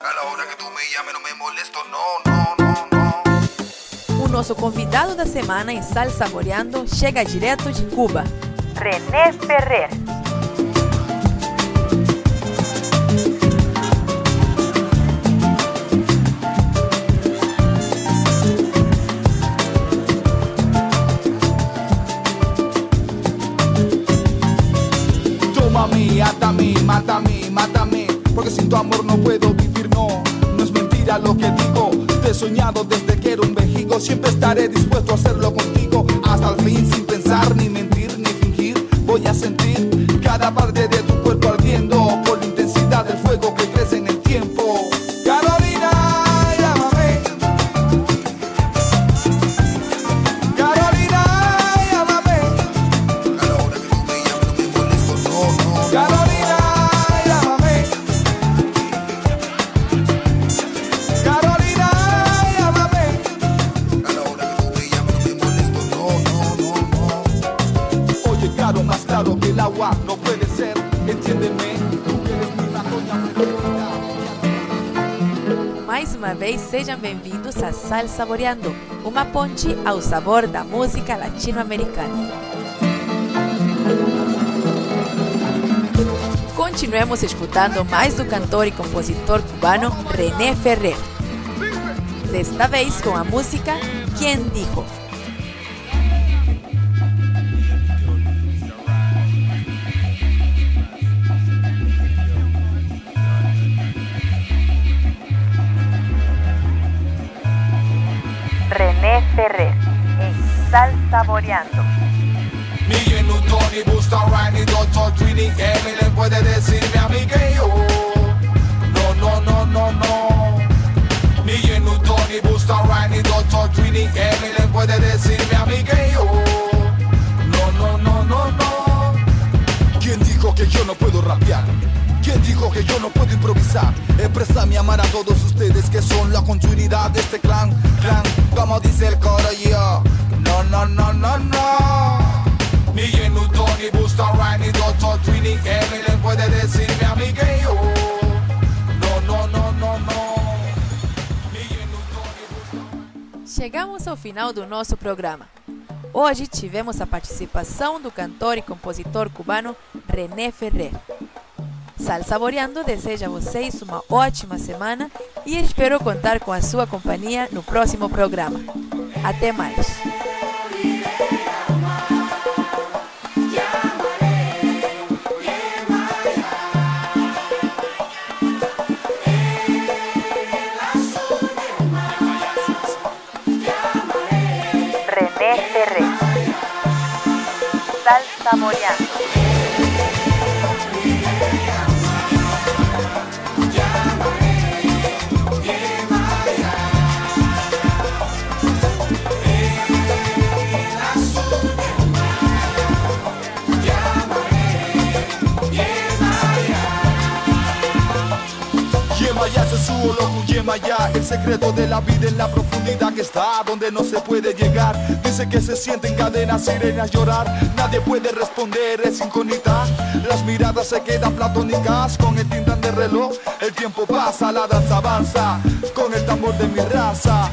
A la hora que tú me llames no me molesto, no, no, no, no. O nosso convidado da semana em Sal Saboreando chega direto de Cuba. René Ferrer. Tómame, átame, mátame, mátame, porque sin tu amor no puedo vivir, lo que digo. Te he soñado desde que era un vejigo, siempre estaré dispuesto a hacerlo contigo, hasta el fin el agua no puede ser. Entiéndeme, tú eres mi. Mais uma vez, sejam bem-vindos a Sal Saboreando, uma ponte ao sabor da música latino-americana. Continuemos escutando mais do cantor e compositor cubano René Ferrer. Desta vez com a música Quem Dijo. Ferrer en Sal Saboreando. Miguel Newton y Busta Rhymes y Dr. Trini Eminem puede decirme a mí que yo No, no, no, no, no Miguel Newton y Busta Rhymes y Dr. Trini Eminem puede decirme que yo no puedo improvisar? Expresa mi amar a todos ustedes que son la continuidad de este clan, clan, como dice el coro yo. No, no, no, no, no. Miguel Newton y Busta Rhymes y Dr. Trini Eminem puede decirme a mí que yo. No, no, no, no, no. Chegamos ao final do nosso programa. Hoje tivemos a participação do cantor e compositor cubano René Ferrer. Sal Saboreando deseja a vocês uma ótima semana e espero contar com a sua companhia no próximo programa. Até mais! René Ferrer. Sal Saboreando. El secreto de la vida en la profundidad que está Donde no se puede llegar. Dice que se sienten cadenas, sirenas llorar. Nadie puede responder, es incógnita. Las miradas se quedan platónicas Con el tintán de reloj. El tiempo pasa, la danza avanza Con el tambor de mi raza